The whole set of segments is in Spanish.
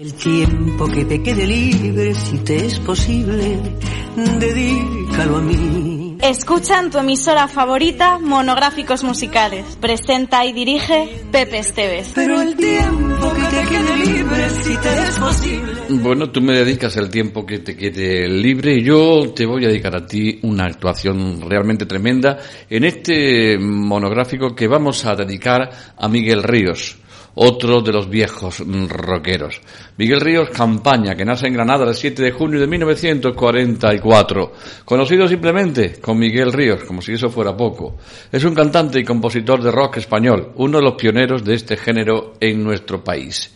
El tiempo que te quede libre, si te es posible, dedícalo a mí. Escucha en tu emisora favorita monográficos musicales. Presenta y dirige Pepe Esteves. Pero el tiempo que te quede libre, si te es posible. Bueno, tú me dedicas el tiempo que te quede libre y yo te voy a dedicar a ti una actuación realmente tremenda en este monográfico que vamos a dedicar a Miguel Ríos otro de los viejos rockeros. Miguel Ríos Campaña, que nace en Granada el 7 de junio de 1944, conocido simplemente con Miguel Ríos, como si eso fuera poco. Es un cantante y compositor de rock español, uno de los pioneros de este género en nuestro país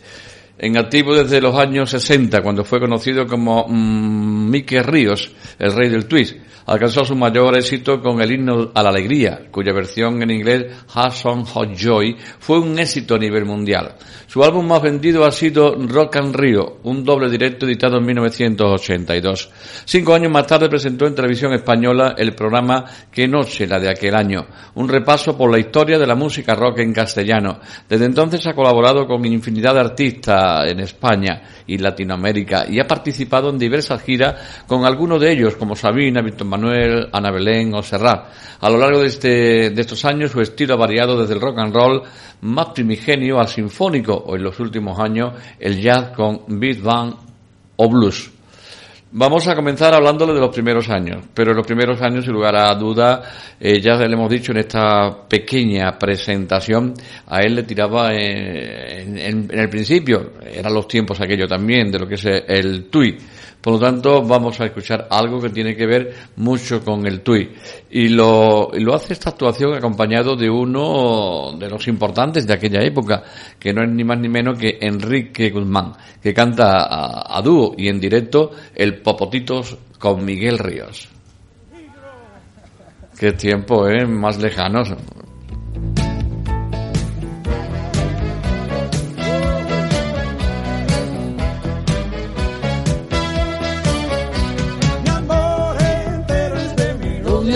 en activo desde los años 60, cuando fue conocido como mm, Mike Ríos, el rey del twist. Alcanzó su mayor éxito con el himno a la alegría, cuya versión en inglés Hudson Hot Joy fue un éxito a nivel mundial. Su álbum más vendido ha sido Rock and Rio, un doble directo editado en 1982. Cinco años más tarde presentó en televisión española el programa Qué noche, la de aquel año, un repaso por la historia de la música rock en castellano. Desde entonces ha colaborado con infinidad de artistas en España y Latinoamérica y ha participado en diversas giras con algunos de ellos como Sabina, Víctor Manuel, Ana Belén o Serrat. A lo largo de, este, de estos años su estilo ha variado desde el rock and roll más primigenio al sinfónico o en los últimos años el jazz con beat band o blues. Vamos a comenzar hablándole de los primeros años, pero en los primeros años, sin lugar a duda, eh, ya le hemos dicho en esta pequeña presentación, a él le tiraba en, en el principio, eran los tiempos aquello también, de lo que es el tui por lo tanto, vamos a escuchar algo que tiene que ver mucho con el TUI. Y lo, lo hace esta actuación acompañado de uno de los importantes de aquella época, que no es ni más ni menos que Enrique Guzmán, que canta a, a dúo y en directo el Popotitos con Miguel Ríos. Qué tiempo, ¿eh? Más lejanos.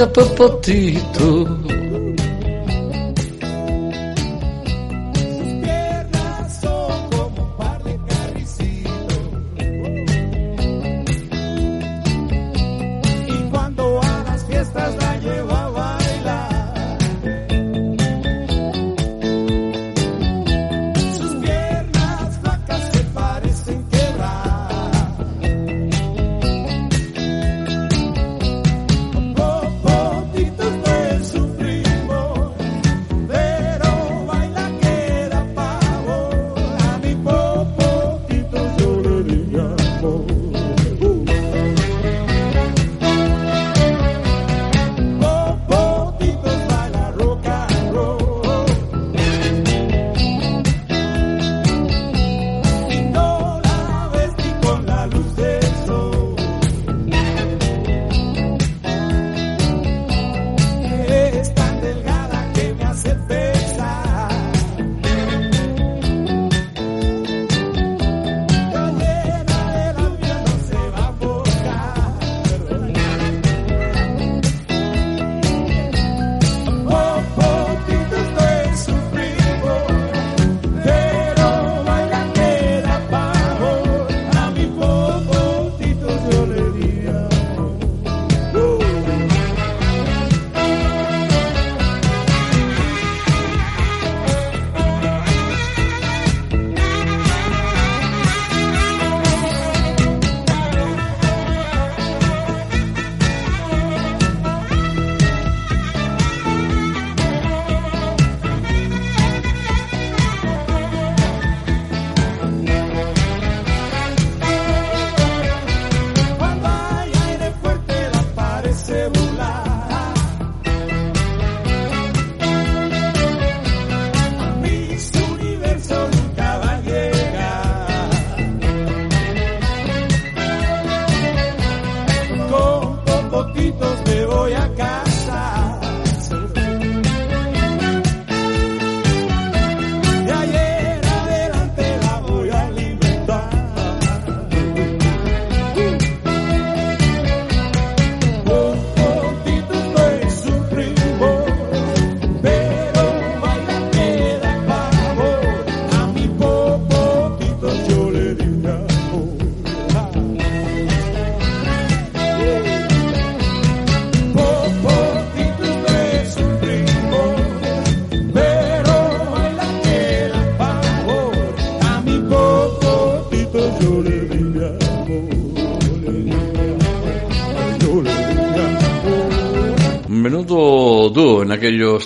A Popotito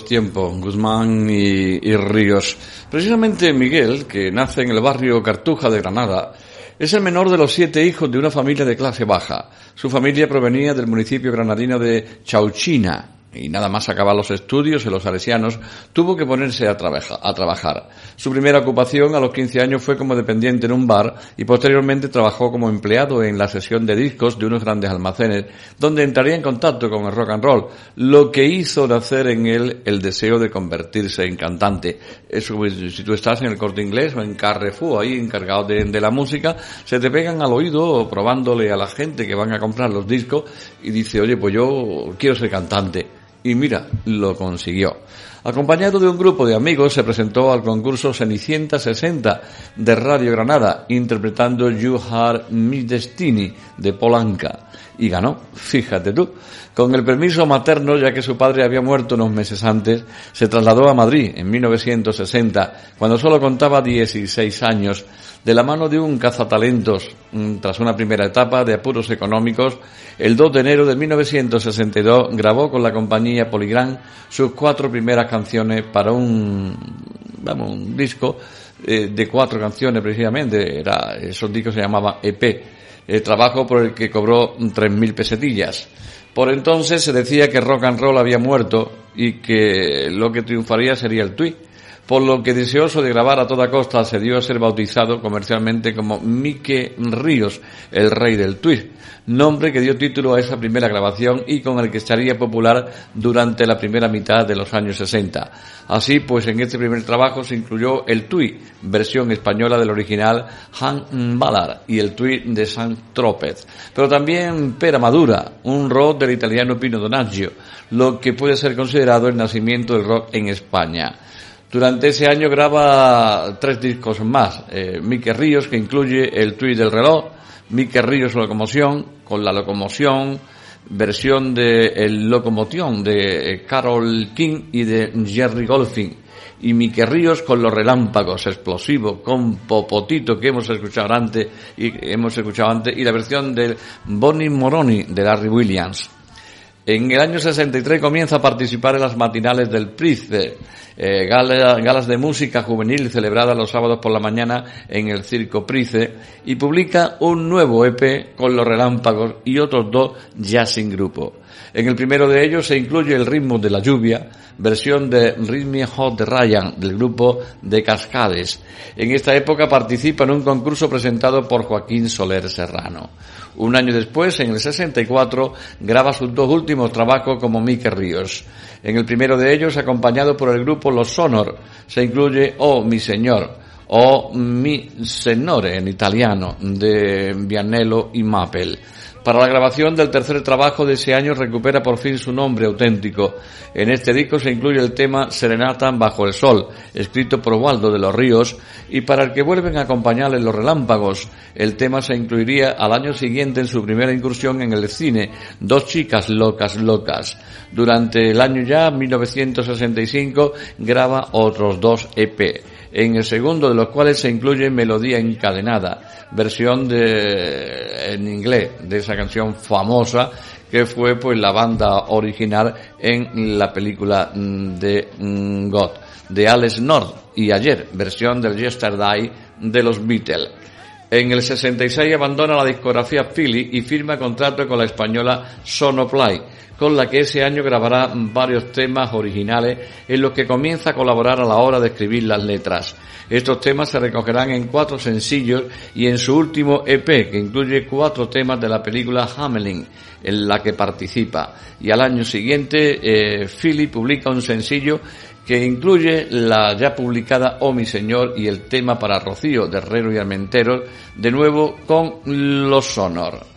aquellos tiempos, Guzmán y, y Ríos. Precisamente Miguel, que nace en el barrio Cartuja de Granada, es el menor de los siete hijos de una familia de clase baja. Su familia provenía del municipio granadino de Chauchina, y nada más acabar los estudios en los salesianos, tuvo que ponerse a, trabajar. Su primera ocupación a los 15 años fue como dependiente en un bar y posteriormente trabajó como empleado en la sesión de discos de unos grandes almacenes, donde entraría en contacto con el rock and roll, lo que hizo nacer en él el deseo de convertirse en cantante. Eso, pues, si tú estás en el corte inglés o en Carrefour, ahí encargado de, de la música, se te pegan al oído probándole a la gente que van a comprar los discos y dice, oye, pues yo quiero ser cantante y mira, lo consiguió. Acompañado de un grupo de amigos, se presentó al concurso Cenicienta 60 de Radio Granada, interpretando You Are My Destiny de Polanca. Y ganó, fíjate tú. Con el permiso materno, ya que su padre había muerto unos meses antes, se trasladó a Madrid en 1960, cuando solo contaba 16 años, de la mano de un cazatalentos, mm, tras una primera etapa de apuros económicos, el 2 de enero de 1962 grabó con la compañía Polygram sus cuatro primeras canciones para un, vamos, un disco eh, de cuatro canciones precisamente. Era, esos discos se llamaban EP, el trabajo por el que cobró 3.000 pesetillas. Por entonces se decía que rock and roll había muerto y que lo que triunfaría sería el tweet por lo que deseoso de grabar a toda costa se dio a ser bautizado comercialmente como Mike Ríos, el rey del tweet, nombre que dio título a esa primera grabación y con el que estaría popular durante la primera mitad de los años 60. Así pues, en este primer trabajo se incluyó el tweet, versión española del original Han Ballard y el tweet de San Tropez, pero también Pera Madura, un rock del italiano Pino Donaggio, lo que puede ser considerado el nacimiento del rock en España. Durante ese año graba tres discos más. Eh, Mike Ríos, que incluye el tweet del reloj, Mike Ríos Locomoción, con la locomoción, versión de El Locomoción de eh, Carol King y de Jerry Golfing. Y Mike Ríos con los relámpagos explosivos, con Popotito que hemos escuchado antes y hemos escuchado antes, y la versión del Bonnie Moroni de Larry Williams. En el año 63 comienza a participar en las matinales del Price, eh, galas de música juvenil celebradas los sábados por la mañana en el Circo Price, y publica un nuevo EP con los relámpagos y otros dos ya sin grupo. En el primero de ellos se incluye el ritmo de la lluvia, versión de Rhythm Hot de Ryan, del grupo de Cascades. En esta época participa en un concurso presentado por Joaquín Soler Serrano. Un año después, en el 64, graba sus dos últimos trabajos como Mike Ríos. En el primero de ellos, acompañado por el grupo Los Sonor, se incluye Oh mi señor o Mi Senore en italiano de Vianello y Mapel. Para la grabación del tercer trabajo de ese año recupera por fin su nombre auténtico. En este disco se incluye el tema Serenata bajo el sol, escrito por Waldo de los Ríos, y para el que vuelven a acompañarle los relámpagos. El tema se incluiría al año siguiente en su primera incursión en el cine, Dos chicas locas locas. Durante el año ya, 1965, graba otros dos EP en el segundo de los cuales se incluye Melodía Encadenada, versión de, en inglés de esa canción famosa que fue pues la banda original en la película mm, de mm, God, de Alex North y ayer, versión del Yesterday de los Beatles. En el 66 abandona la discografía Philly y firma contrato con la española Sonoplay con la que ese año grabará varios temas originales en los que comienza a colaborar a la hora de escribir las letras. Estos temas se recogerán en cuatro sencillos y en su último EP, que incluye cuatro temas de la película Hamelin, en la que participa. Y al año siguiente, eh, Philly publica un sencillo que incluye la ya publicada Oh mi señor y el tema para Rocío de Herrero y Armenteros, de nuevo con Los Sonor.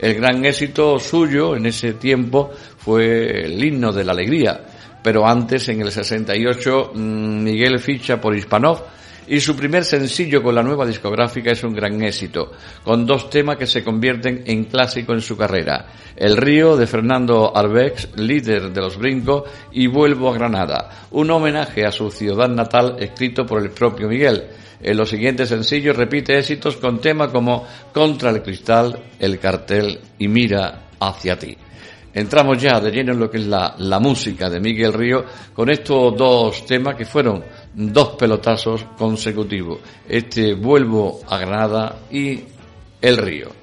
El gran éxito suyo en ese tiempo fue el himno de la alegría, pero antes, en el 68, mm, Miguel ficha por Hispanov y su primer sencillo con la nueva discográfica es un gran éxito, con dos temas que se convierten en clásico en su carrera. El río de Fernando Arbex, líder de los brincos, y Vuelvo a Granada, un homenaje a su ciudad natal escrito por el propio Miguel. En los siguientes sencillos repite éxitos con temas como Contra el cristal, El cartel y Mira hacia ti. entramos ya de lleno en lo que es la, la música de Miguel Río con estos dos temas que fueron dos pelotazos consecutivos. Este Vuelvo a Granada y El Río.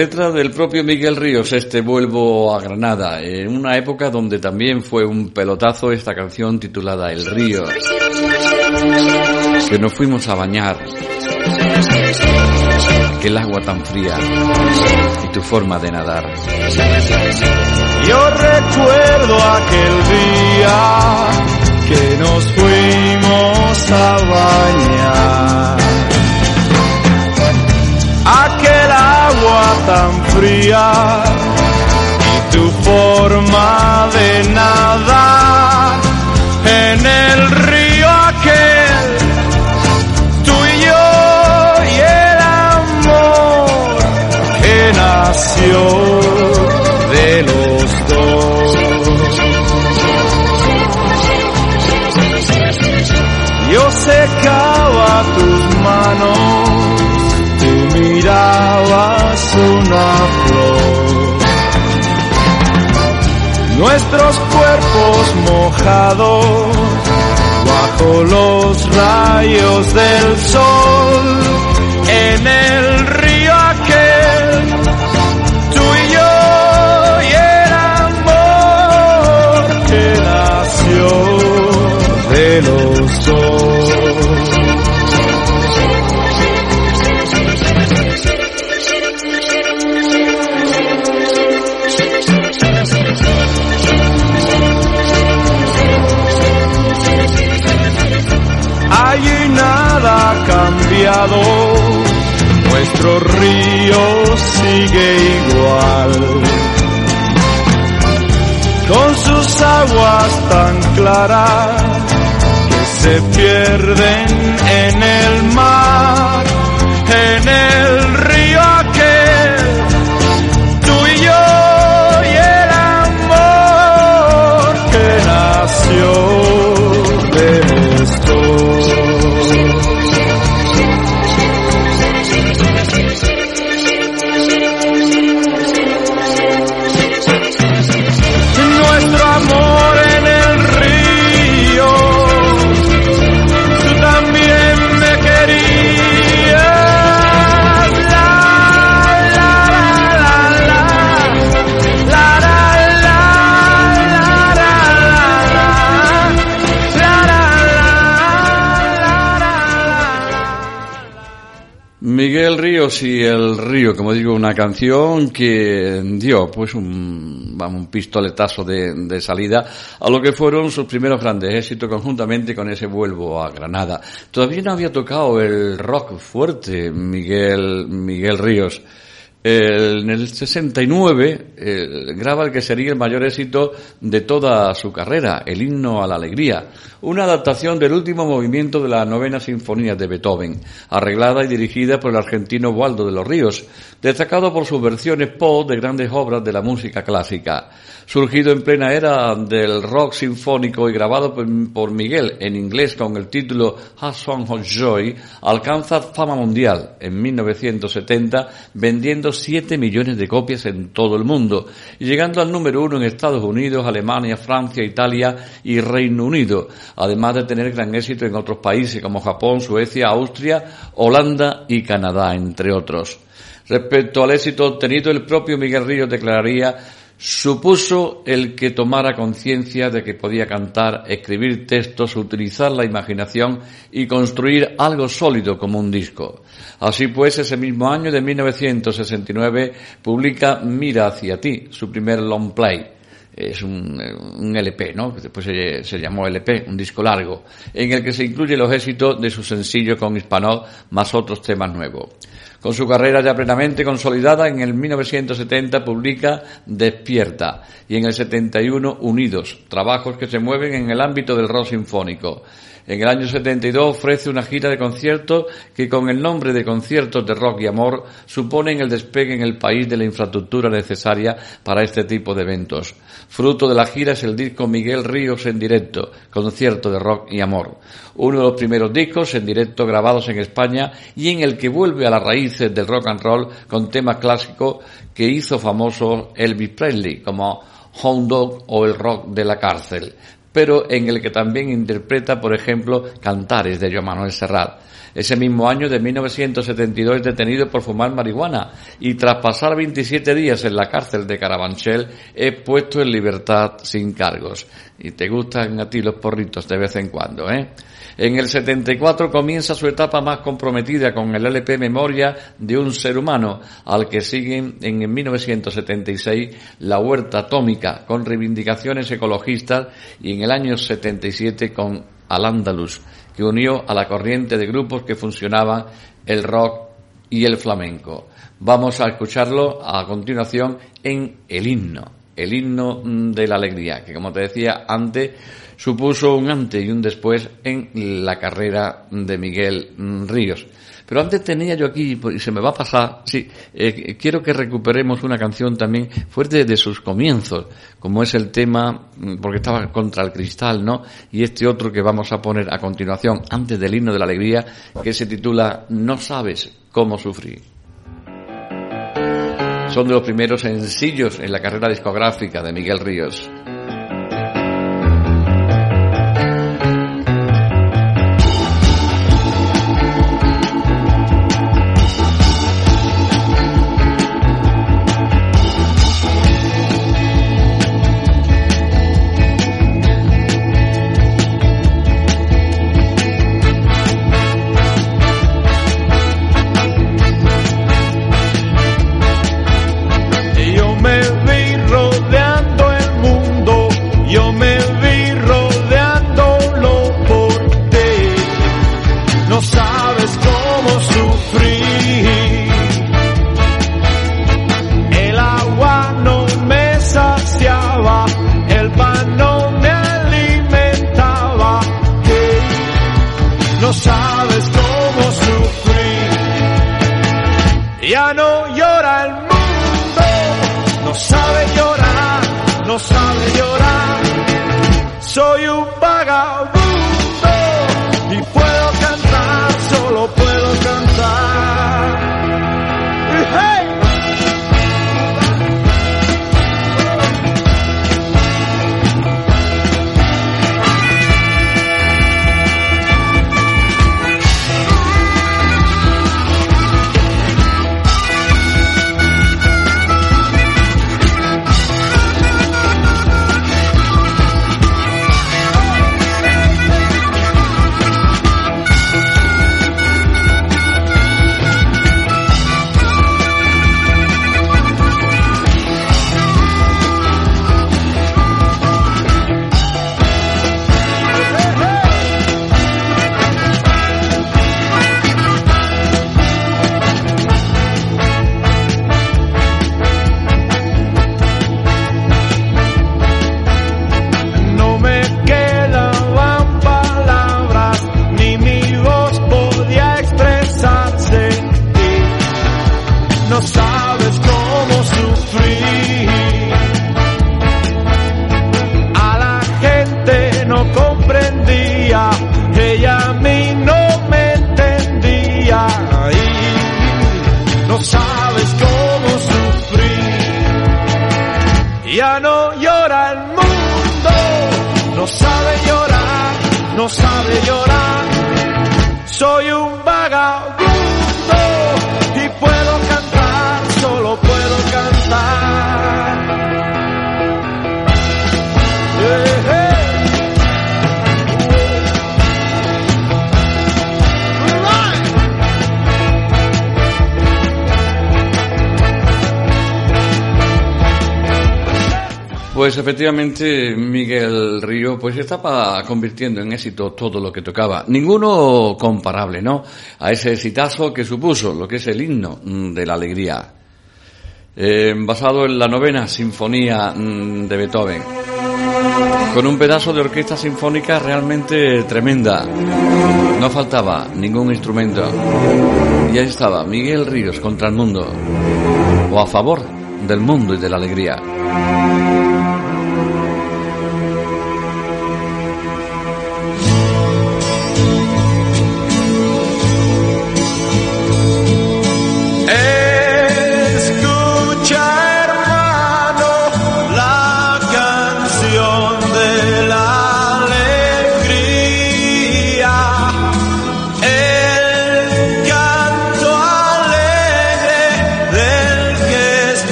Letra del propio Miguel Ríos, este Vuelvo a Granada, en una época donde también fue un pelotazo esta canción titulada El Río, que nos fuimos a bañar, aquel agua tan fría y tu forma de nadar. Yo recuerdo aquel día que nos fuimos a bañar. Tan fría y tu forma de nadar en el río aquel, tú y yo y el amor que nació Nuestros cuerpos mojados bajo los rayos del sol en el río aquel, tú y yo y el amor que nació de los dos. Que se pierden en el mar, Y El Río, como digo, una canción que dio pues un, un pistoletazo de, de, salida a lo que fueron sus primeros grandes éxitos conjuntamente con ese Vuelvo a Granada. Todavía no había tocado el rock fuerte Miguel, Miguel Ríos en el 69 graba el que sería el mayor éxito de toda su carrera, el himno a la alegría, una adaptación del último movimiento de la novena sinfonía de Beethoven, arreglada y dirigida por el argentino Waldo de los Ríos, destacado por sus versiones pop de grandes obras de la música clásica. Surgido en plena era del rock sinfónico y grabado por Miguel en inglés con el título A Song of Joy, alcanza fama mundial en 1970 vendiendo 7 millones de copias en todo el mundo llegando al número uno en Estados Unidos, Alemania, Francia, Italia y Reino Unido, además de tener gran éxito en otros países como Japón, Suecia, Austria, Holanda y Canadá, entre otros. Respecto al éxito obtenido, el propio Miguel Ríos declararía supuso el que tomara conciencia de que podía cantar, escribir textos, utilizar la imaginación y construir algo sólido como un disco. Así pues, ese mismo año de 1969 publica Mira hacia ti, su primer long play. Es un, LP, ¿no? Después se, llamó LP, un disco largo, en el que se incluyen los éxitos de su sencillo con Hispanol más otros temas nuevos. Con su carrera ya plenamente consolidada, en el 1970 publica Despierta y en el 71 Unidos, trabajos que se mueven en el ámbito del rock sinfónico. En el año 72 ofrece una gira de conciertos que con el nombre de Conciertos de Rock y Amor suponen el despegue en el país de la infraestructura necesaria para este tipo de eventos. Fruto de la gira es el disco Miguel Ríos en directo, Concierto de Rock y Amor. Uno de los primeros discos en directo grabados en España y en el que vuelve a las raíces del rock and roll con temas clásicos que hizo famoso Elvis Presley como Hound Dog o el rock de la cárcel pero en el que también interpreta, por ejemplo, Cantares de Joan Manuel Serrat. Ese mismo año de 1972 es detenido por fumar marihuana y tras pasar 27 días en la cárcel de Carabanchel es puesto en libertad sin cargos. Y te gustan a ti los porritos de vez en cuando, ¿eh? En el 74 comienza su etapa más comprometida con el LP Memoria de un ser humano, al que siguen en 1976 La Huerta Atómica, con reivindicaciones ecologistas, y en el año 77 con Al Andalus, que unió a la corriente de grupos que funcionaban el rock y el flamenco. Vamos a escucharlo a continuación en el himno, el himno de la alegría, que como te decía antes, supuso un antes y un después en la carrera de Miguel Ríos. Pero antes tenía yo aquí, y se me va a pasar, sí, eh, quiero que recuperemos una canción también fuerte de sus comienzos, como es el tema, mm, porque estaba contra el cristal, ¿no? Y este otro que vamos a poner a continuación, antes del himno de la alegría, que se titula No sabes cómo sufrir. Son de los primeros sencillos en la carrera discográfica de Miguel Ríos. Pues efectivamente Miguel Río pues estaba convirtiendo en éxito todo lo que tocaba. Ninguno comparable, ¿no? A ese exitazo que supuso lo que es el himno mm, de la alegría. Eh, basado en la novena sinfonía mm, de Beethoven. Con un pedazo de orquesta sinfónica realmente tremenda. No faltaba ningún instrumento. Y ahí estaba Miguel Ríos contra el mundo. O a favor del mundo y de la alegría.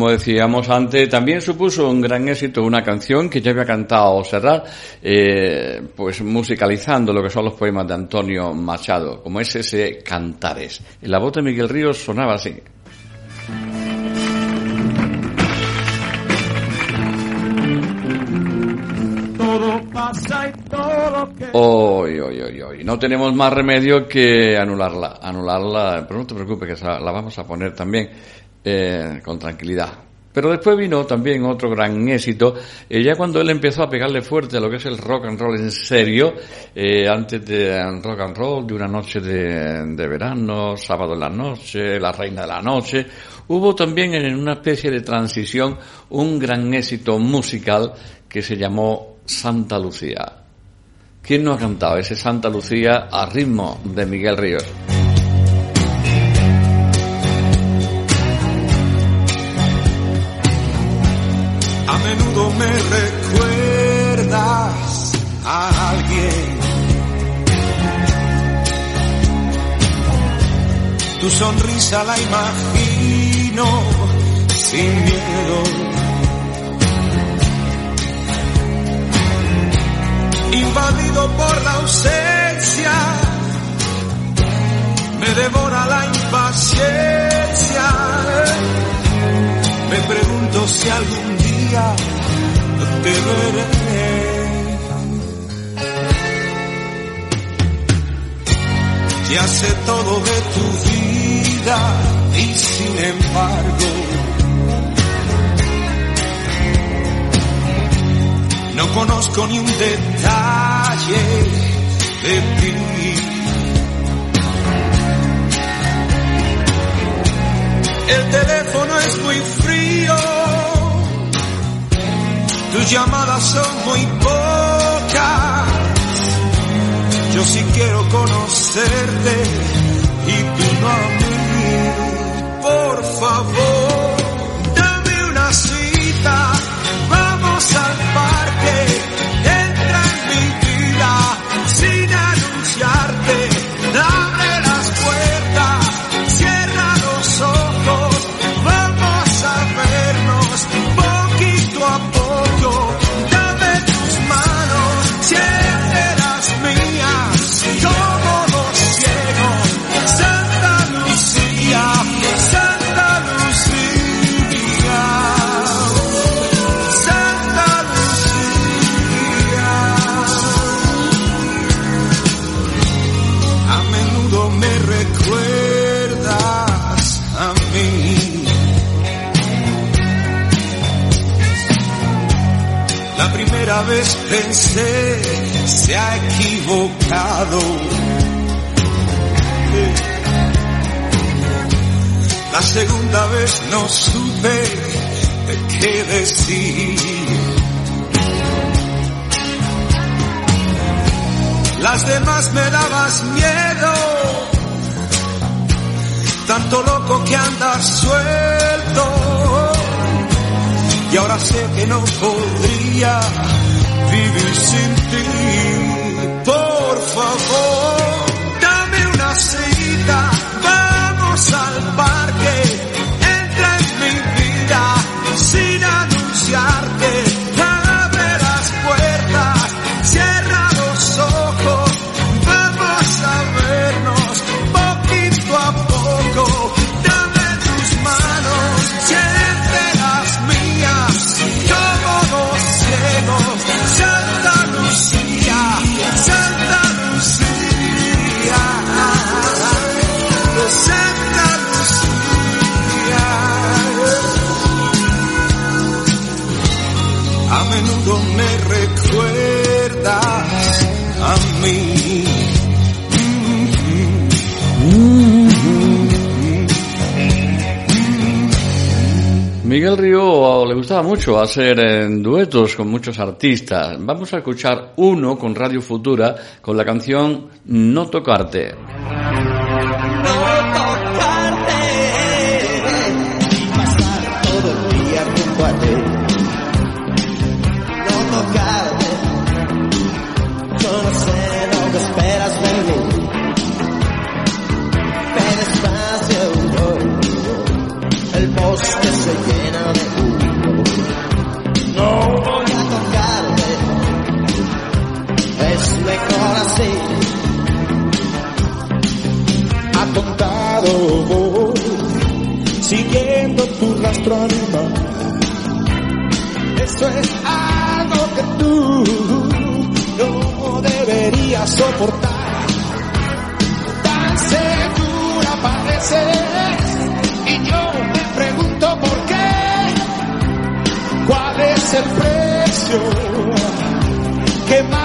Como decíamos antes, también supuso un gran éxito una canción que ya había cantado Serrat, eh, pues musicalizando lo que son los poemas de Antonio Machado, como es ese Cantares. Y la voz de Miguel Ríos sonaba así. Hoy, hoy, hoy, hoy. No tenemos más remedio que anularla. Anularla, pero no te preocupes que la vamos a poner también eh, con tranquilidad. Pero después vino también otro gran éxito, eh, ya cuando él empezó a pegarle fuerte a lo que es el rock and roll en serio, eh, antes de rock and roll, de una noche de, verano, sábado en la noche, la reina de la noche, hubo también en una especie de transición un gran éxito musical que se llamó Santa Lucía. ¿Quién no ha cantado ese Santa Lucía a ritmo de Miguel Ríos? A menudo me recuerdas a alguien. Tu sonrisa la imagino sin miedo. Invadido por la ausencia, me devora la impaciencia. Me pregunto si algún día te veré. Ya sé todo de tu vida y sin embargo no conozco ni un detalle de ti. El teléfono es muy frío, tus llamadas son muy pocas. Yo sí quiero conocerte y tú no a. Por favor, no supe de qué decir. Las demás me dabas miedo, tanto loco que andas suelto. Y ahora sé que no podría vivir sin ti. Por favor, dame una cita, vamos al parque, sin anunciarte. Miguel Río le gustaba mucho hacer eh, duetos con muchos artistas. Vamos a escuchar uno con Radio Futura con la canción No Tocarte. Soportar. Tan segura pareces y yo me pregunto por qué. ¿Cuál es el precio que marca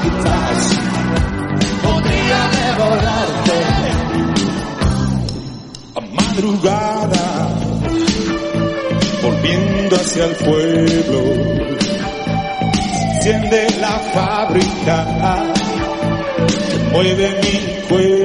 quizás podría devorarte. A madrugada, volviendo hacia el pueblo, enciende la fábrica, mueve mi cuerpo.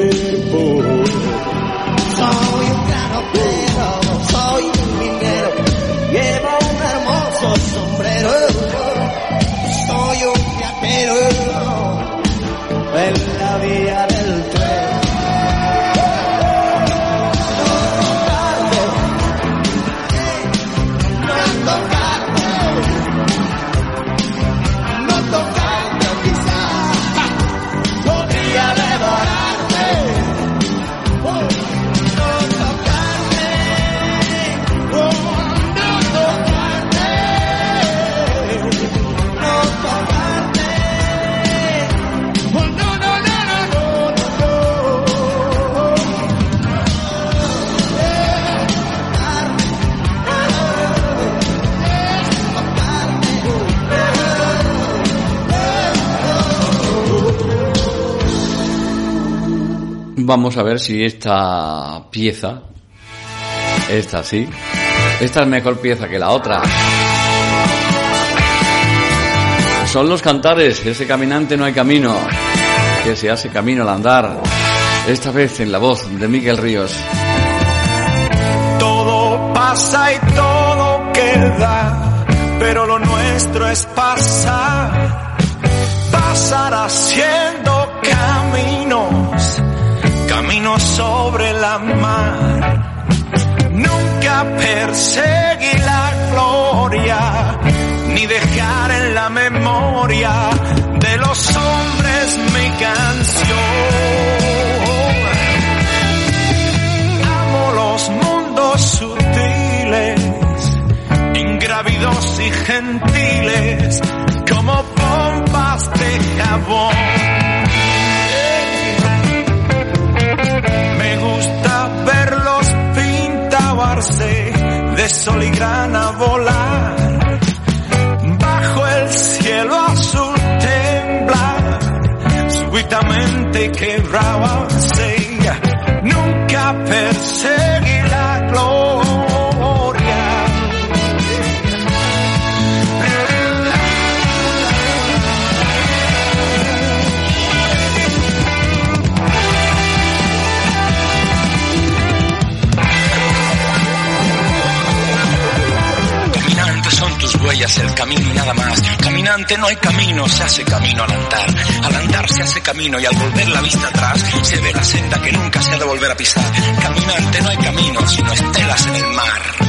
Vamos a ver si esta pieza, esta sí, esta es mejor pieza que la otra. Son los cantares, ese caminante no hay camino, que se hace camino al andar. Esta vez en la voz de Miguel Ríos. Todo pasa y todo queda, pero lo nuestro es pasar, pasar haciendo sobre la mar. Nunca perseguir la gloria, ni dejar en de sol y grana volar, bajo el cielo azul temblar, súbitamente quebrarse, Huellas, el camino y nada más. Caminante no hay camino, se hace camino al andar. Al andar se hace camino y al volver la vista atrás se ve la senda que nunca se ha de volver a pisar. Caminante no hay camino, sino estelas en el mar.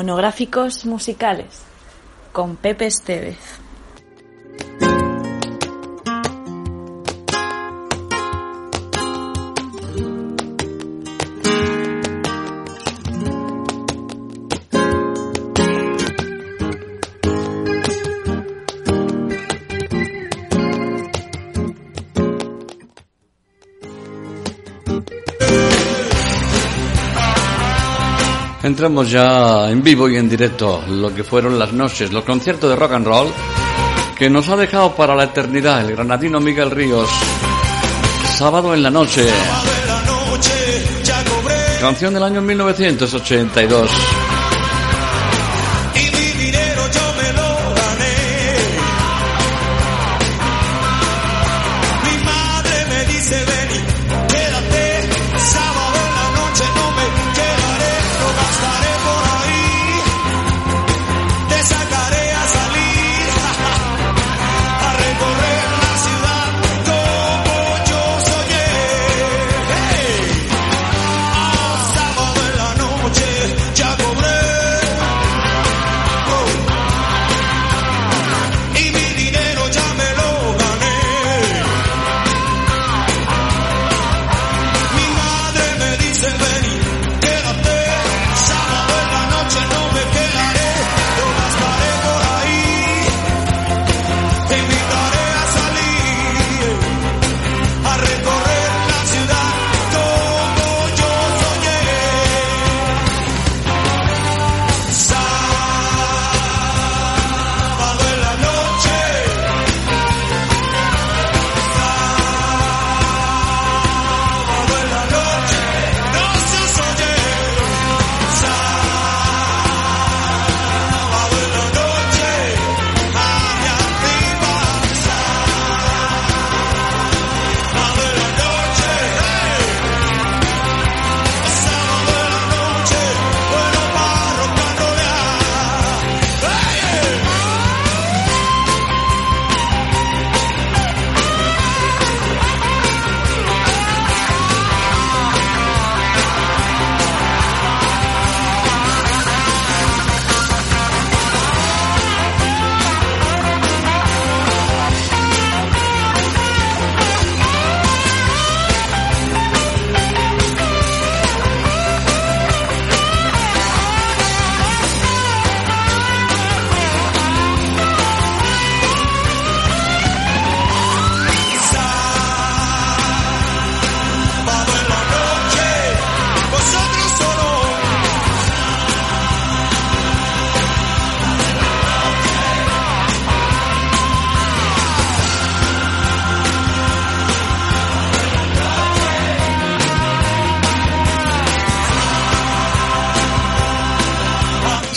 Monográficos musicales con Pepe Estevez. Entramos ya en vivo y en directo lo que fueron las noches, los conciertos de rock and roll que nos ha dejado para la eternidad el granadino Miguel Ríos. Sábado en la noche. Canción del año 1982.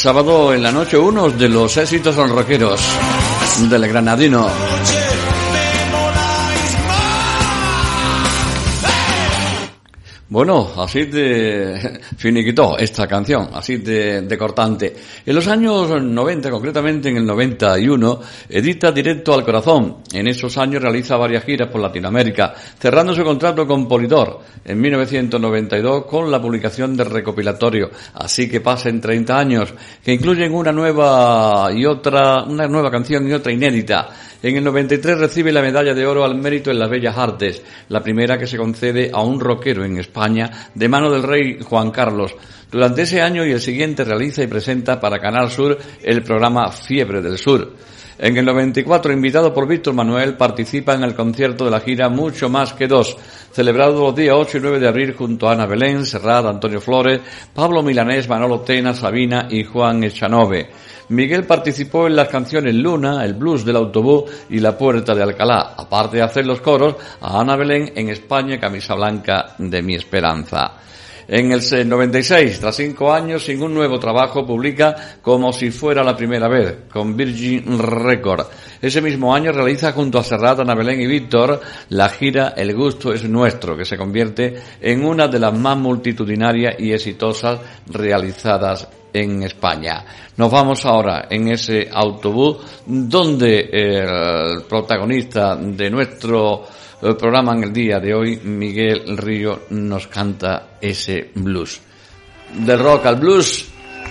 Sábado en la noche unos de los éxitos son rockeros del granadino. Bueno, así de finiquitó esta canción, así de, de, cortante. En los años 90, concretamente en el 91, edita Directo al Corazón. En esos años realiza varias giras por Latinoamérica, cerrando su contrato con Polidor en 1992 con la publicación del recopilatorio. Así que pasen 30 años, que incluyen una nueva y otra, una nueva canción y otra inédita. En el 93 recibe la medalla de oro al mérito en las bellas artes, la primera que se concede a un rockero en España de mano del rey Juan Carlos. Durante ese año y el siguiente realiza y presenta para Canal Sur el programa Fiebre del Sur. En el 94, invitado por Víctor Manuel, participa en el concierto de la gira Mucho Más que Dos, celebrado los días 8 y 9 de abril junto a Ana Belén, Serrat, Antonio Flores, Pablo Milanés, Manolo Tena, Sabina y Juan Echanove. Miguel participó en las canciones Luna, El Blues del Autobús y La Puerta de Alcalá, aparte de hacer los coros a Ana Belén en España, Camisa Blanca de Mi Esperanza. En el 96, tras cinco años sin un nuevo trabajo, publica Como si fuera la primera vez, con Virgin Record. Ese mismo año realiza junto a Serrat, Ana Belén y Víctor la gira El gusto es nuestro, que se convierte en una de las más multitudinarias y exitosas realizadas en España. Nos vamos ahora en ese autobús donde el protagonista de nuestro el programa en el día de hoy, Miguel Río nos canta ese blues. Del rock al blues,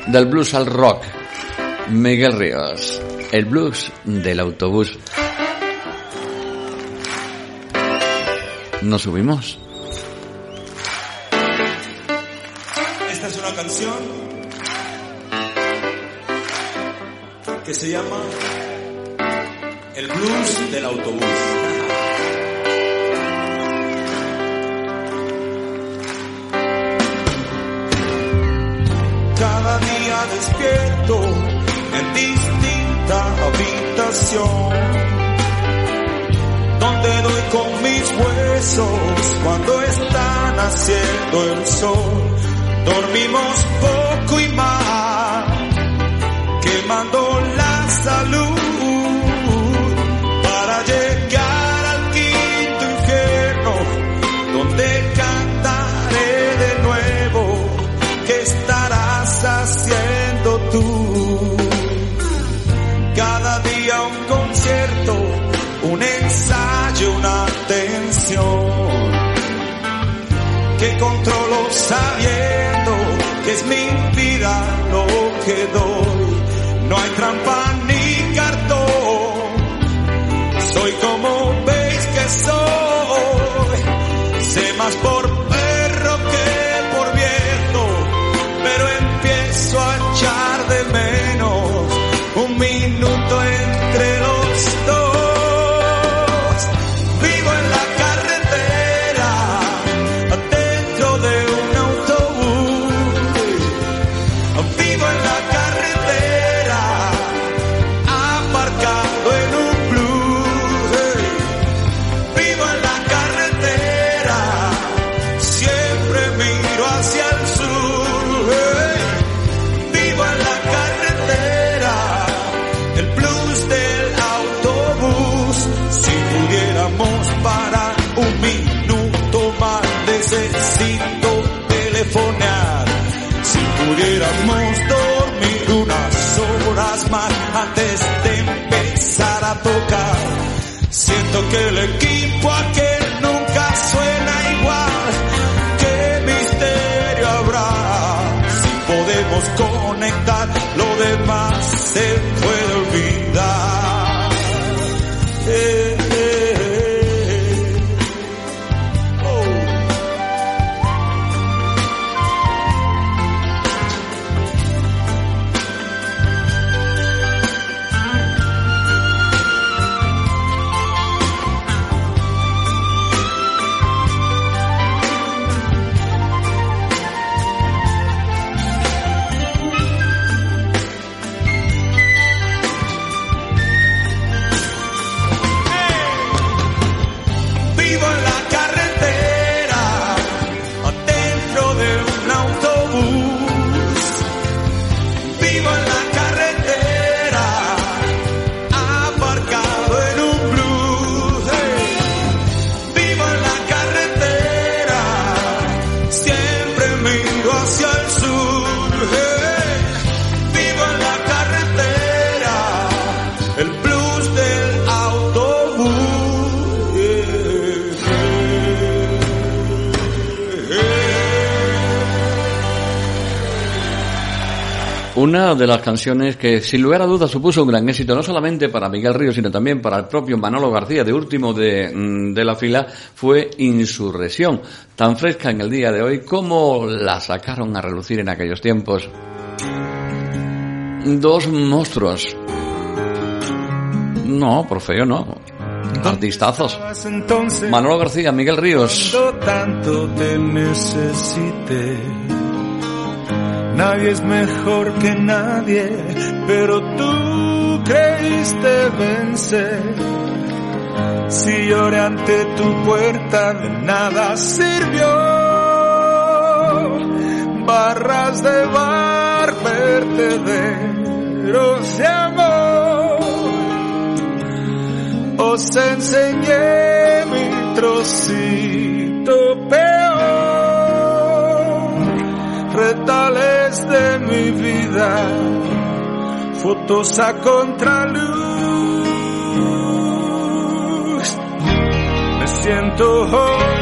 del blues al rock. Miguel Ríos, el blues del autobús. ¿Nos subimos? Esta es una canción que se llama El blues del autobús. Despierto en distinta habitación, donde doy con mis huesos cuando está naciendo el sol. Dormimos poco y mal, quemando la salud No hay trampa ni cartón, soy como veis que soy, antes de empezar a tocar. Siento que el equipo aquel nunca suena igual. ¿Qué misterio habrá? Si podemos conectar, lo demás se puede Una de las canciones que sin lugar a dudas supuso un gran éxito no solamente para Miguel Ríos sino también para el propio Manolo García de último de, mm, de la fila fue Insurrección, tan fresca en el día de hoy como la sacaron a relucir en aquellos tiempos. Dos monstruos. No, por feo no. Artistazos. Manolo García, Miguel Ríos. cuando tanto te necesité. Nadie es mejor que nadie, pero tú creíste vencer. Si lloré ante tu puerta, de nada sirvió. Barras de bar, vertederos de amor. Os enseñé mi trocito peor, de mi vida, fotos a contraluz. Me siento hoy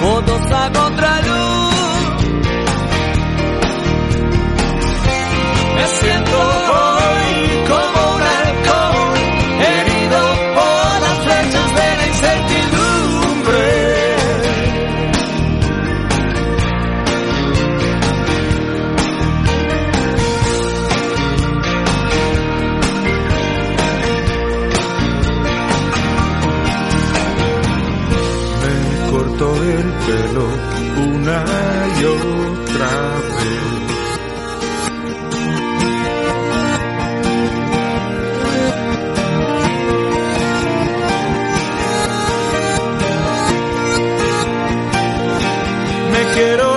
fotos a contraluz. Me siento hoy como un halcón, herido por las flechas de la incertidumbre. Me cortó el una y otra vez. Me quiero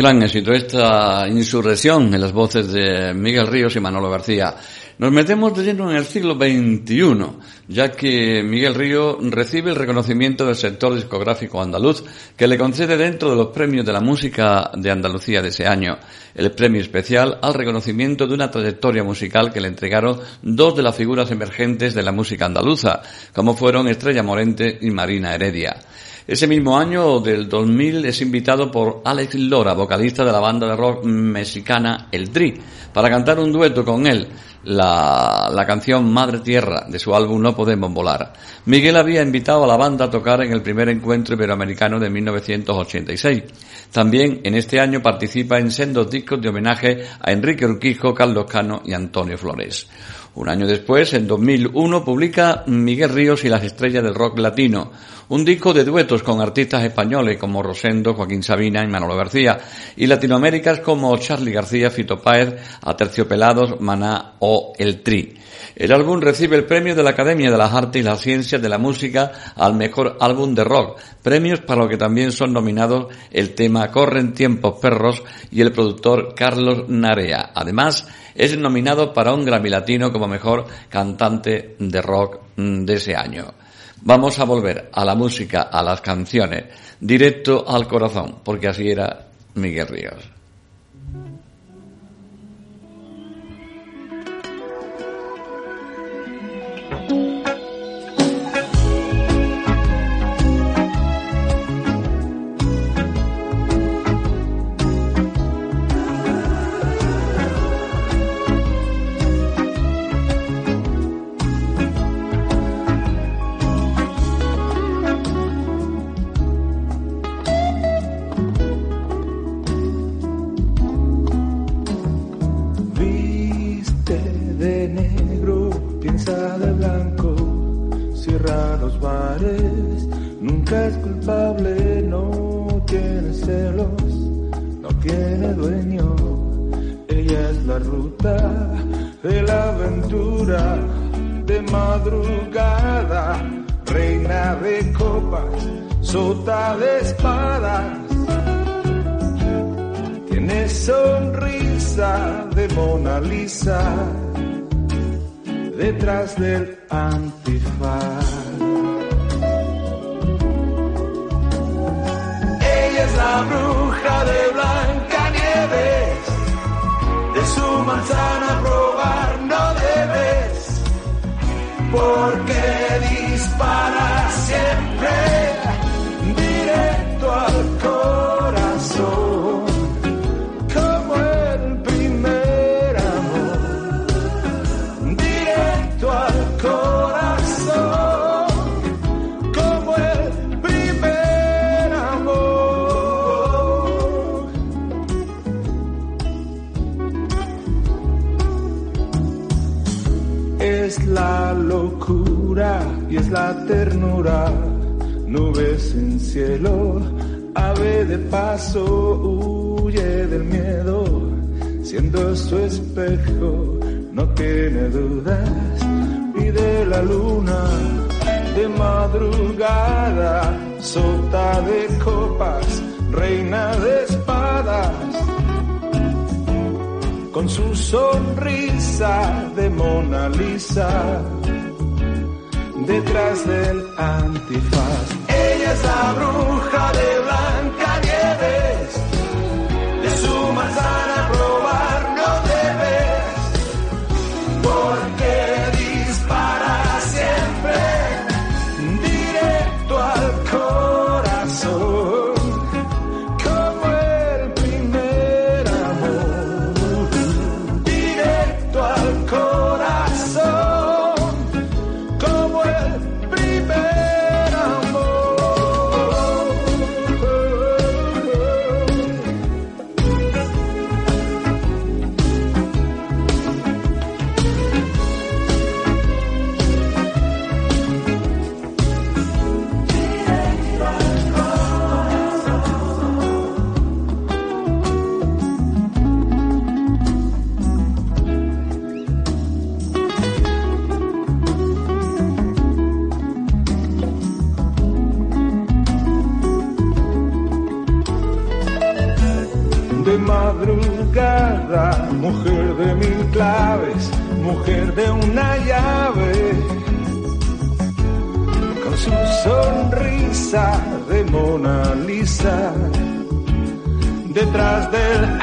Gran éxito esta insurrección en las voces de Miguel Ríos y Manolo García. Nos metemos de lleno en el siglo XXI, ya que Miguel Río recibe el reconocimiento del sector discográfico andaluz que le concede dentro de los premios de la música de Andalucía de ese año, el premio especial al reconocimiento de una trayectoria musical que le entregaron dos de las figuras emergentes de la música andaluza, como fueron Estrella Morente y Marina Heredia. Ese mismo año del 2000 es invitado por Alex Lora, vocalista de la banda de rock mexicana El Tri, para cantar un dueto con él, la, la canción Madre Tierra de su álbum No Podemos Volar. Miguel había invitado a la banda a tocar en el primer encuentro iberoamericano de 1986. También en este año participa en sendos discos de homenaje a Enrique Urquijo, Carlos Cano y Antonio Flores. Un año después, en 2001, publica Miguel Ríos y las estrellas del rock latino, un disco de duetos con artistas españoles como Rosendo, Joaquín Sabina y Manolo García, y latinoaméricas como Charlie García, Fito Páez, Aterciopelados, Maná o El Tri. El álbum recibe el premio de la Academia de las Artes y las Ciencias de la Música al mejor álbum de rock, premios para lo que también son nominados el tema Corren tiempos perros y el productor Carlos Narea. Además, es nominado para un Grammy Latino como mejor cantante de rock mm, de ese año. Vamos a volver a la música, a las canciones, directo al corazón, porque así era Miguel Ríos. De blanco, cierra los bares, nunca es culpable, no tiene celos, no tiene dueño, ella es la ruta de la aventura, de madrugada, reina de copas, sota de espadas. Tiene sonrisa de Mona Lisa detrás del antifaz. Ella es la bruja de Blancanieves, de su manzana probar no debes, porque dispara siempre directo al corazón la ternura, nubes en cielo, ave de paso, huye del miedo, siendo su espejo, no tiene dudas, pide la luna de madrugada, sota de copas, reina de espadas. Con su sonrisa de Mona Lisa detrás del antifaz. Ella es la bruja de Blancanieves, de su manzana detrás antifaz,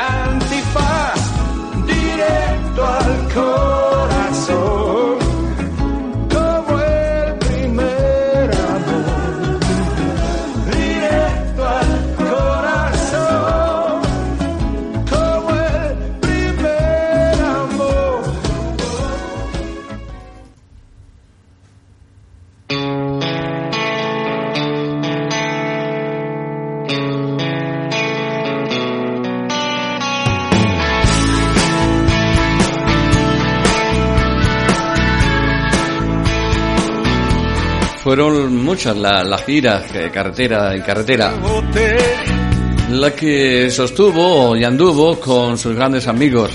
muchas la- las giras, eh, carretera y carretera, la que sostuvo y anduvo con sus grandes amigos.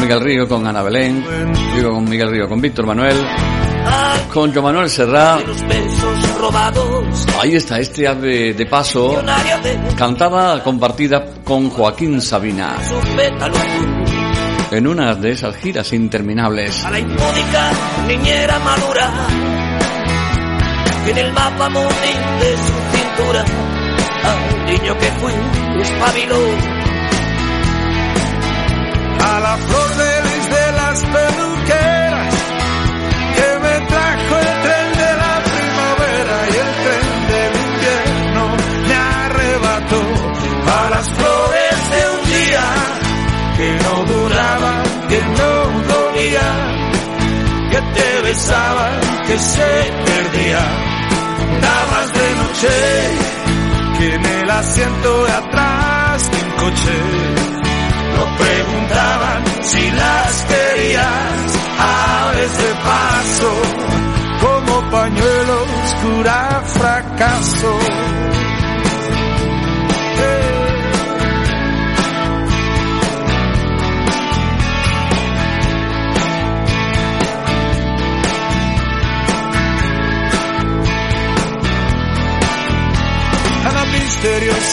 Miguel Río con Ana Belén, digo con Miguel Río, con Víctor Manuel, con Joan Manuel Serra. Ahí está, este ave de paso, cantada, compartida con Joaquín Sabina, en una de esas giras interminables. a la impúdica niñera madura, en el mapa móvil de su cintura, al niño que fui, espabiló, a la flor de lis de las peluqueras que me trajo el tren de la primavera y el tren del invierno me arrebató a las flores de un día que no duraban, que no dolían, que te besaban, que se perdían. Que en el asiento de atrás de un coche no preguntaban si las querías, aves de paso, como pañuelo oscura fracaso.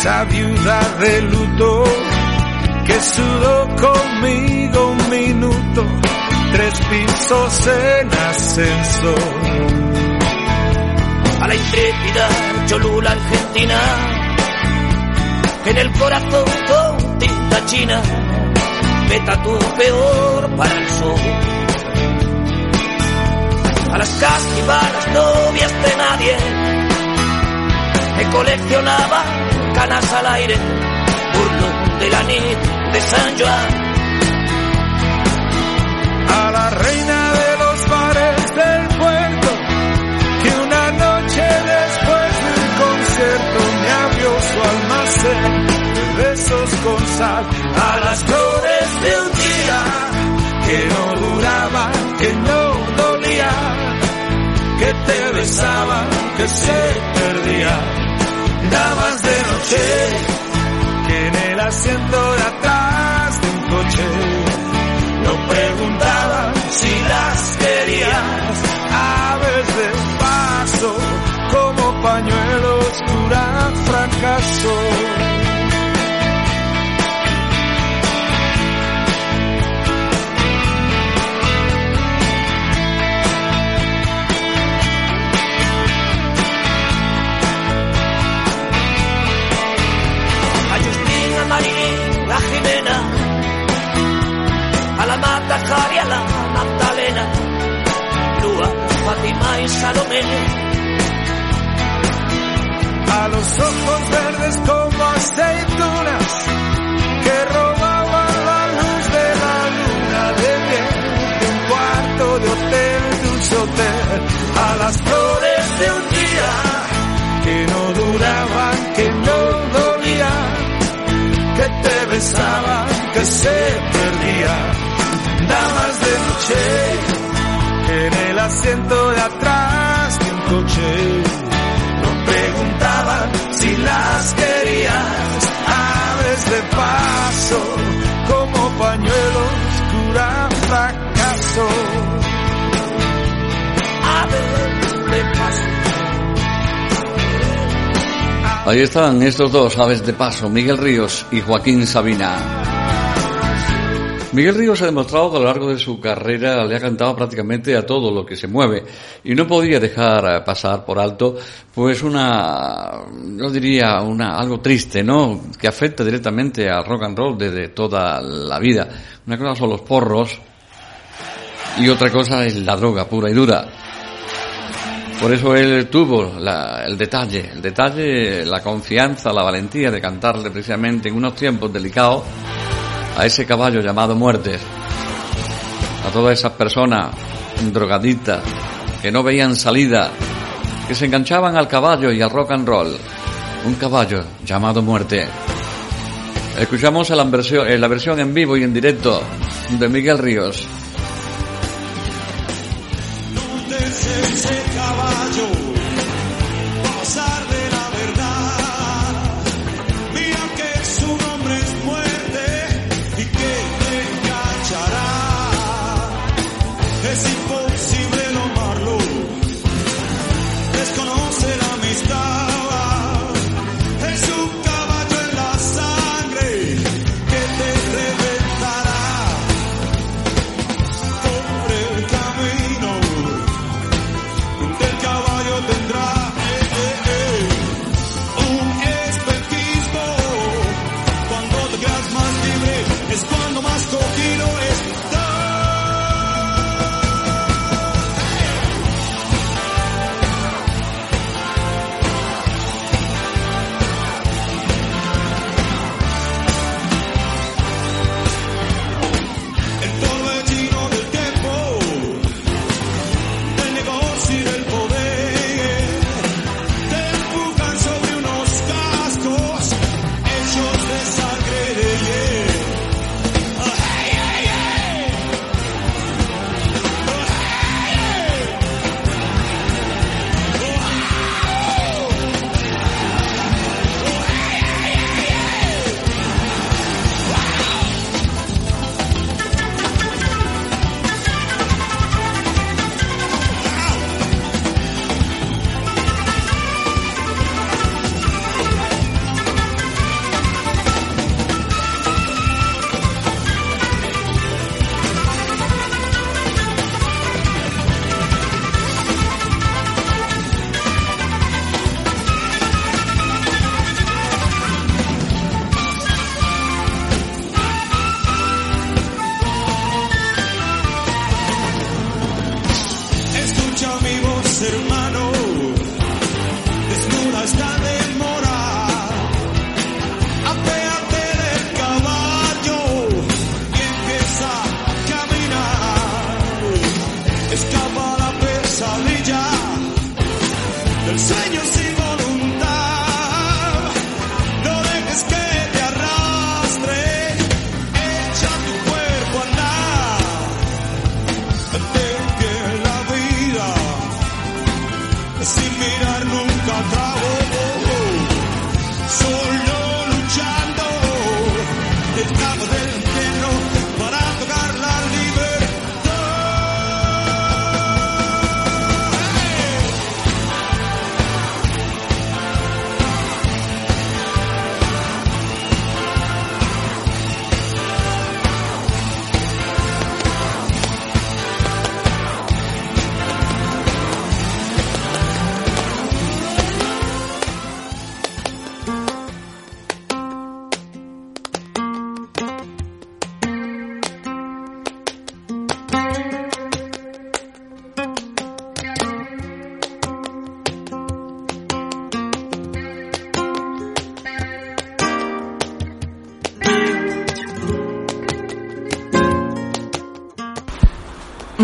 Misteriosa viuda de luto que sudó conmigo un minuto, tres pisos en ascensor. a la intrépida Cholula Argentina, en el corazón con tinta china me tatuó peor para el sol. A las castigadas novias de nadie, que coleccionaba canas al aire, burlo de la nit de San Joan. a la reina de los bares del puerto, que una noche después del concierto me abrió su almacén de besos con sal, a las flores de un día que no duraban, que no dolían, que te besaban, que se perdían, damas de noche, que en el asiento de atrás de un coche no preguntaban si las querías, aves de paso, como pañuelo oscura fracaso. Mata Jari, a la Magdalena, Lua, Fátima y Salomé, a los ojos verdes como aceitunas que robaban la luz de la luna de miel un cuarto de hotel, dulce hotel, a las flores de un día que no duraban, que no dolían, que te besaban, que se perdían, de noche en el asiento de atrás de un coche no preguntaban si las querías, aves de paso, como pañuelo oscura fracaso. aves de paso. Ahí están estos dos aves de paso, Miguel Ríos y Joaquín Sabina. Miguel Ríos ha demostrado que a lo largo de su carrera le ha cantado prácticamente a todo lo que se mueve y no podía dejar eh, pasar por alto pues una, yo diría una algo triste, ¿no? Que afecta directamente al rock and roll desde toda la vida. Una cosa son los porros y otra cosa es la droga pura y dura. Por eso él tuvo el detalle, el detalle, la confianza, la valentía de cantarle precisamente en unos tiempos delicados a ese caballo llamado muerte, a todas esas personas drogaditas que no veían salida, que se enganchaban al caballo y al rock and roll, un caballo llamado muerte. Escuchamos la versión, eh, la versión en vivo y en directo de Miguel Ríos.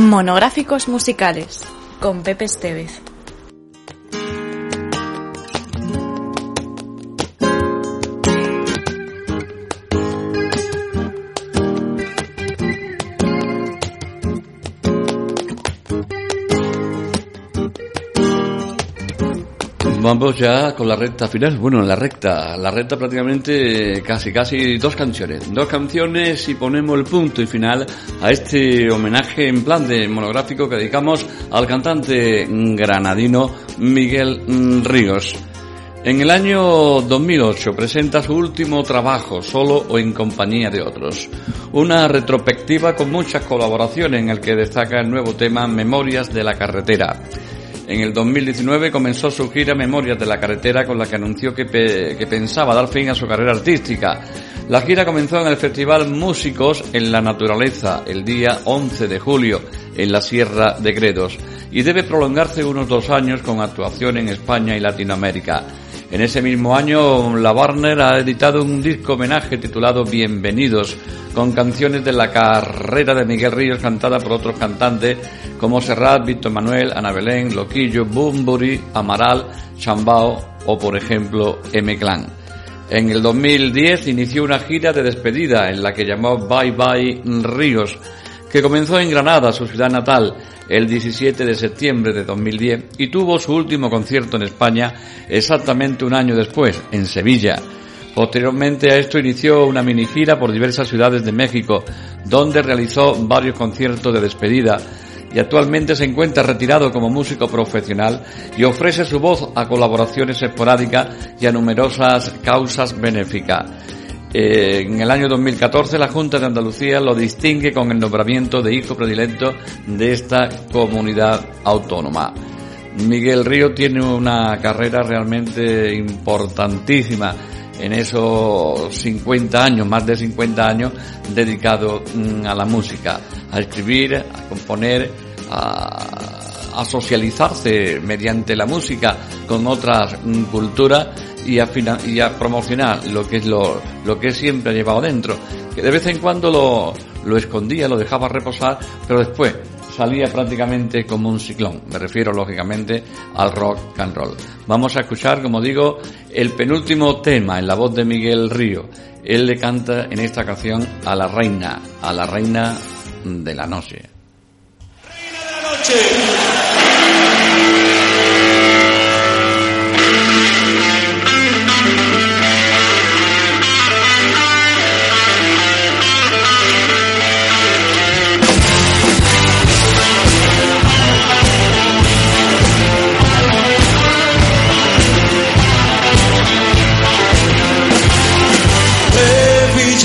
Monográficos musicales con Pepe Estevez. Vamos ya con la recta final. Bueno, la recta, la recta prácticamente casi, casi dos canciones. Dos canciones y ponemos el punto y final a este homenaje en plan de monográfico que dedicamos al cantante granadino Miguel mm, Ríos. En el año 2008 presenta su último trabajo, solo o en compañía de otros. Una retrospectiva con muchas colaboraciones en el que destaca el nuevo tema Memorias de la Carretera. En el 2019 comenzó su gira Memorias de la Carretera con la que anunció que, que pensaba dar fin a su carrera artística. La gira comenzó en el Festival Músicos en la Naturaleza el día 11 de julio en la Sierra de Gredos y debe prolongarse unos dos años con actuación en España y Latinoamérica. En ese mismo año, la Warner ha editado un disco homenaje titulado Bienvenidos, con canciones de la carrera de Miguel Ríos cantada por otros cantantes como Serrat, Víctor Manuel, Ana Belén, Loquillo, Bumburi, Amaral, Chambao o, por ejemplo, M. Clan. En el 2010 inició una gira de despedida en la que llamó Bye Bye Ríos, que comenzó en Granada, su ciudad natal, el 17 de septiembre de 2010 y tuvo su último concierto en España exactamente un año después, en Sevilla. Posteriormente a esto inició una mini gira por diversas ciudades de México, donde realizó varios conciertos de despedida y actualmente se encuentra retirado como músico profesional y ofrece su voz a colaboraciones esporádicas y a numerosas causas benéficas. Eh, en el año 2014 la Junta de Andalucía lo distingue con el nombramiento de hijo predilecto de esta comunidad autónoma. Miguel Río tiene una carrera realmente importantísima en esos 50 años, más de 50 años, dedicado mm, a la música, a escribir, a componer, a, a socializarse mediante la música con otras mm, culturas y a, y a promocionar lo que es lo, lo que siempre ha llevado dentro, que de vez en cuando lo, lo escondía, lo dejaba reposar, pero después salía prácticamente como un ciclón. Me refiero lógicamente al rock and roll. Vamos a escuchar, como digo, el penúltimo tema en la voz de Miguel Río. Él le canta en esta canción a la reina, a la reina de la noche. Te vi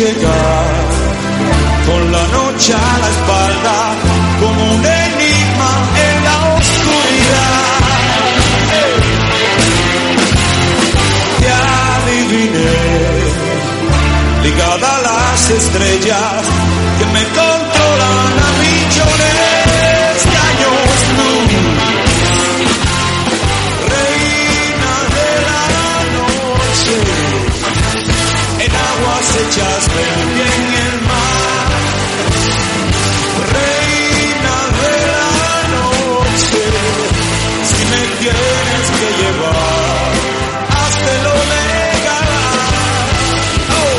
llegar con la noche a la espalda como un enigma en la oscuridad. Te adiviné, ligada a las estrellas que me tienes que llevar, hazte lo legal. Oh.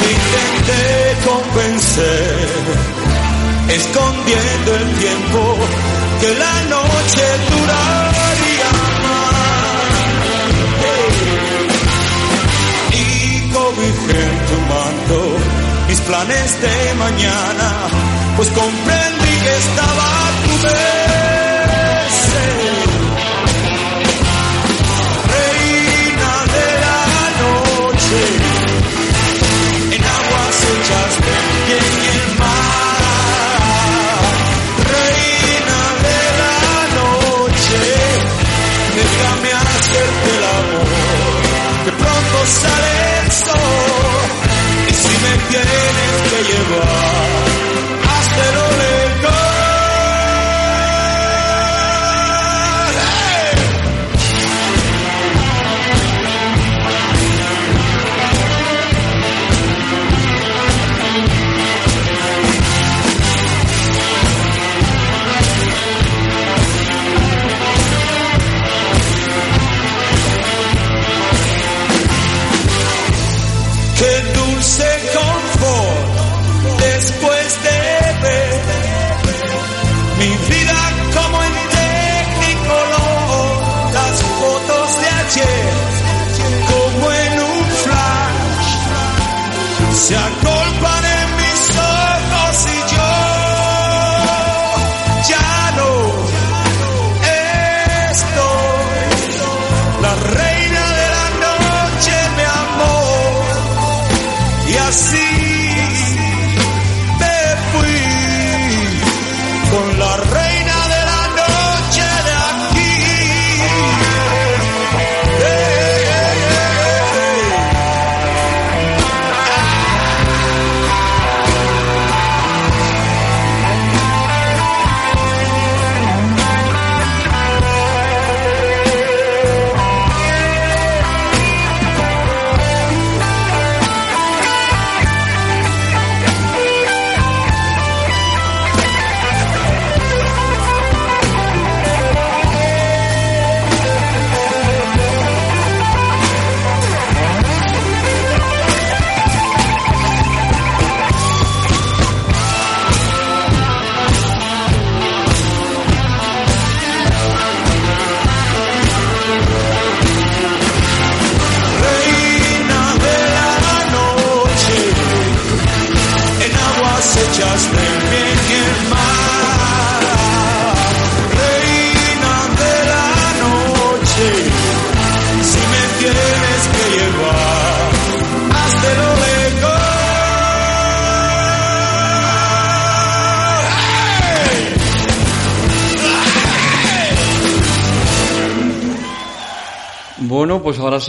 Te Intenté convencer escondiendo el tiempo que la noche planes de mañana, pues comprendí que estaba tu merced. Tienes que llevar,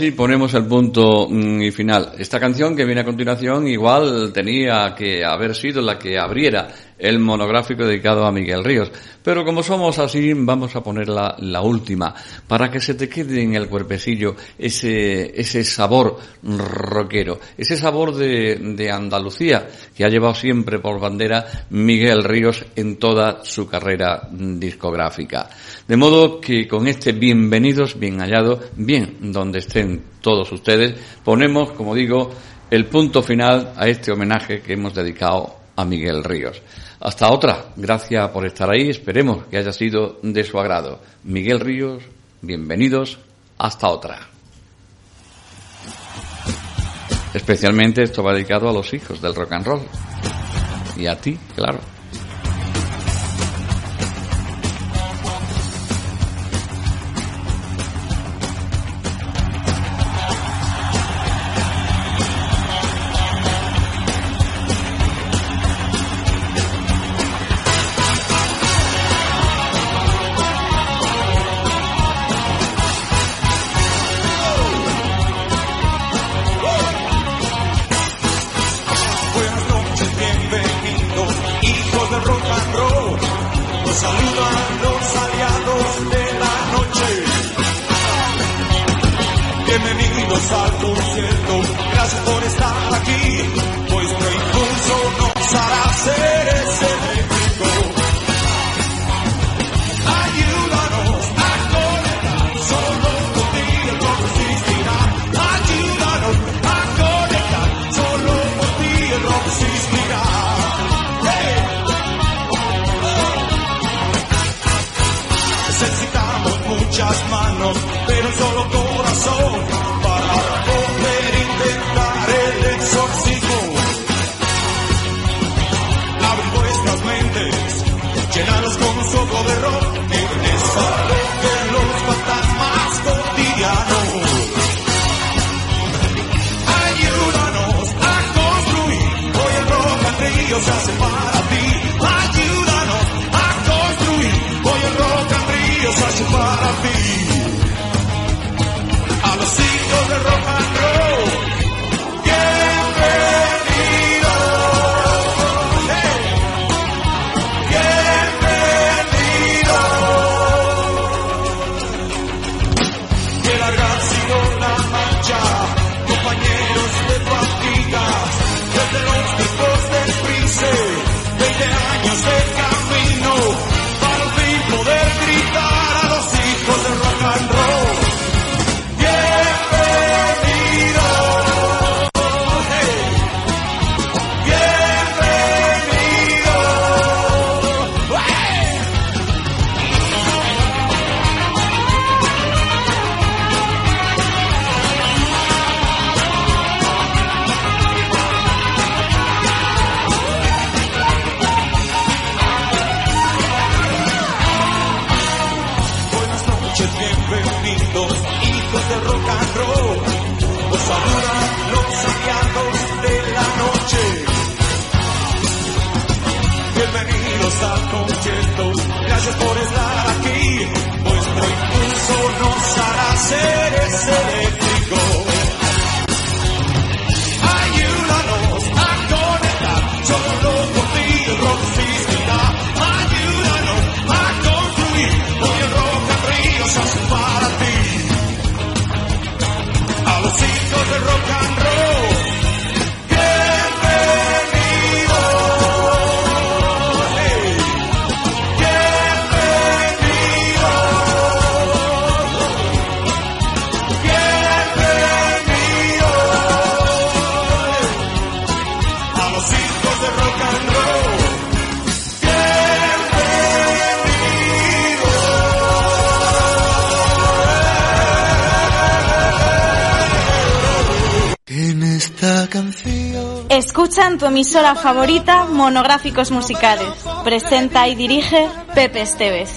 Bueno, pues ahora sí ponemos el punto mm, y final. Esta canción que viene a continuación igual tenía que haber sido la que abriera el monográfico dedicado a Miguel Ríos. Pero como somos así, vamos a poner la, última, para que se te quede en el cuerpecillo ese, ese sabor rockero, ese sabor de, de Andalucía que ha llevado siempre por bandera Miguel Ríos en toda su carrera discográfica. De modo que con este bienvenidos, bien hallado, bien donde estén todos ustedes, ponemos, como digo, el punto final a este homenaje que hemos dedicado a Miguel Ríos. Hasta otra. Gracias por estar ahí. Esperemos que haya sido de su agrado. Miguel Ríos, bienvenidos. Hasta otra. Especialmente esto va dedicado a los hijos del rock and roll. Y a ti, claro. Tu emisora favorita monográficos musicales. Presenta y dirige Pepe Esteves.